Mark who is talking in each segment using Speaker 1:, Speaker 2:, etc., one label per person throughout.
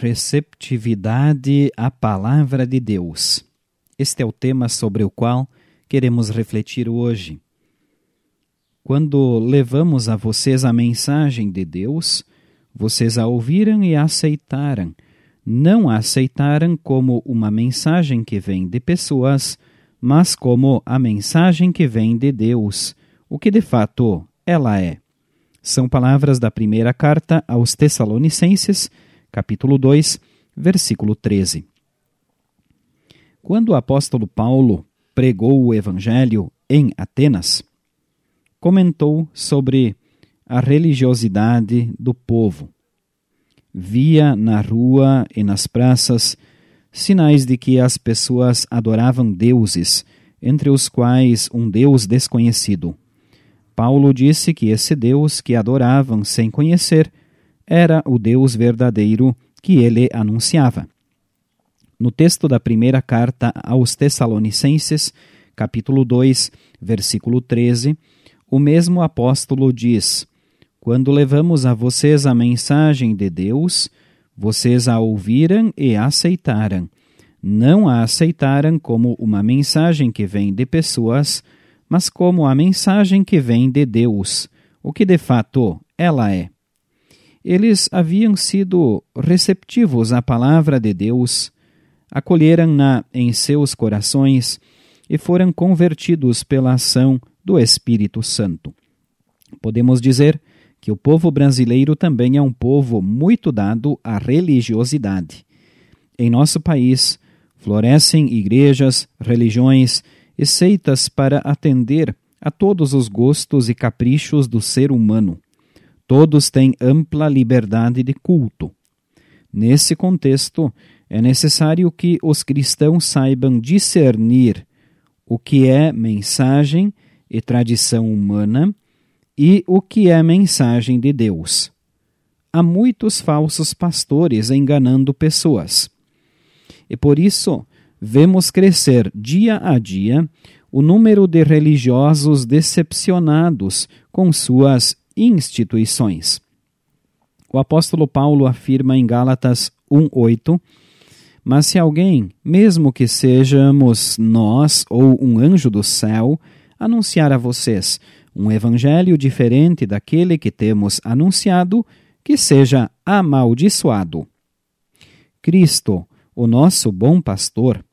Speaker 1: receptividade à Palavra de Deus. Este é o tema sobre o qual queremos refletir hoje. Quando levamos a vocês a mensagem de Deus, vocês a ouviram e a aceitaram. Não a aceitaram como uma mensagem que vem de pessoas, mas como a mensagem que vem de Deus, o que de fato ela é. São palavras da primeira carta aos Tessalonicenses, capítulo 2, versículo 13. Quando o apóstolo Paulo pregou o evangelho em Atenas, comentou sobre a religiosidade do povo. Via na rua e nas praças sinais de que as pessoas adoravam deuses, entre os quais um deus desconhecido. Paulo disse que esse Deus que adoravam sem conhecer era o Deus verdadeiro que ele anunciava. No texto da primeira carta aos Tessalonicenses, capítulo 2, versículo 13, o mesmo apóstolo diz: Quando levamos a vocês a mensagem de Deus, vocês a ouviram e aceitaram. Não a aceitaram como uma mensagem que vem de pessoas, mas como a mensagem que vem de Deus, o que de fato ela é. Eles haviam sido receptivos à palavra de Deus, acolheram-na em seus corações e foram convertidos pela ação do Espírito Santo. Podemos dizer que o povo brasileiro também é um povo muito dado à religiosidade. Em nosso país, florescem igrejas, religiões e seitas para atender a todos os gostos e caprichos do ser humano. Todos têm ampla liberdade de culto. Nesse contexto, é necessário que os cristãos saibam discernir o que é mensagem e tradição humana e o que é mensagem de Deus. Há muitos falsos pastores enganando pessoas. E por isso, vemos crescer dia a dia o número de religiosos decepcionados com suas instituições. O apóstolo Paulo afirma em Gálatas 1:8: Mas se alguém, mesmo que sejamos nós ou um anjo do céu, anunciar a vocês um evangelho diferente daquele que temos anunciado, que seja amaldiçoado. Cristo, o nosso bom pastor,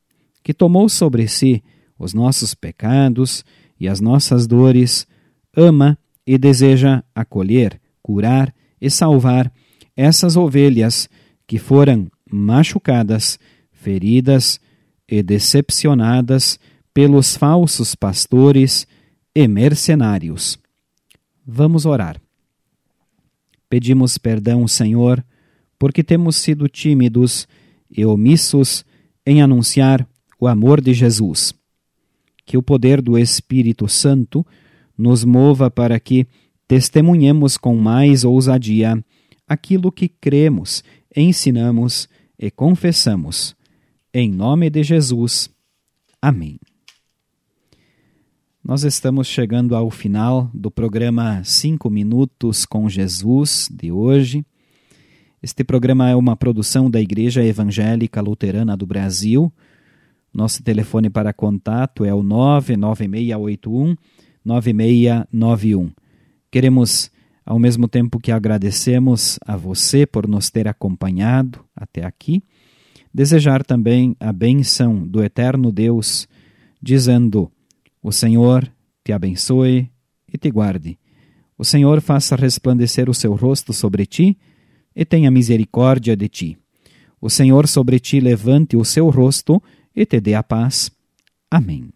Speaker 1: que tomou sobre si os nossos pecados e as nossas dores, ama e deseja acolher, curar e salvar essas ovelhas que foram machucadas, feridas e decepcionadas pelos falsos pastores e mercenários. Vamos orar. Pedimos perdão, Senhor, porque temos sido tímidos e omissos em anunciar o amor de Jesus. Que o poder do Espírito Santo nos mova para que testemunhemos com mais ousadia aquilo que cremos, ensinamos e confessamos. Em nome de Jesus. Amém. Nós estamos chegando ao final do programa Cinco Minutos com Jesus de hoje. Este programa é uma produção da Igreja Evangélica Luterana do Brasil. Nosso telefone para contato é o 99681 9691. Queremos, ao mesmo tempo que agradecemos a você por nos ter acompanhado até aqui, desejar também a bênção do eterno Deus, dizendo: O Senhor te abençoe e te guarde. O Senhor faça resplandecer o seu rosto sobre ti e tenha misericórdia de ti. O Senhor sobre ti levante o seu rosto e te dê a paz. Amém.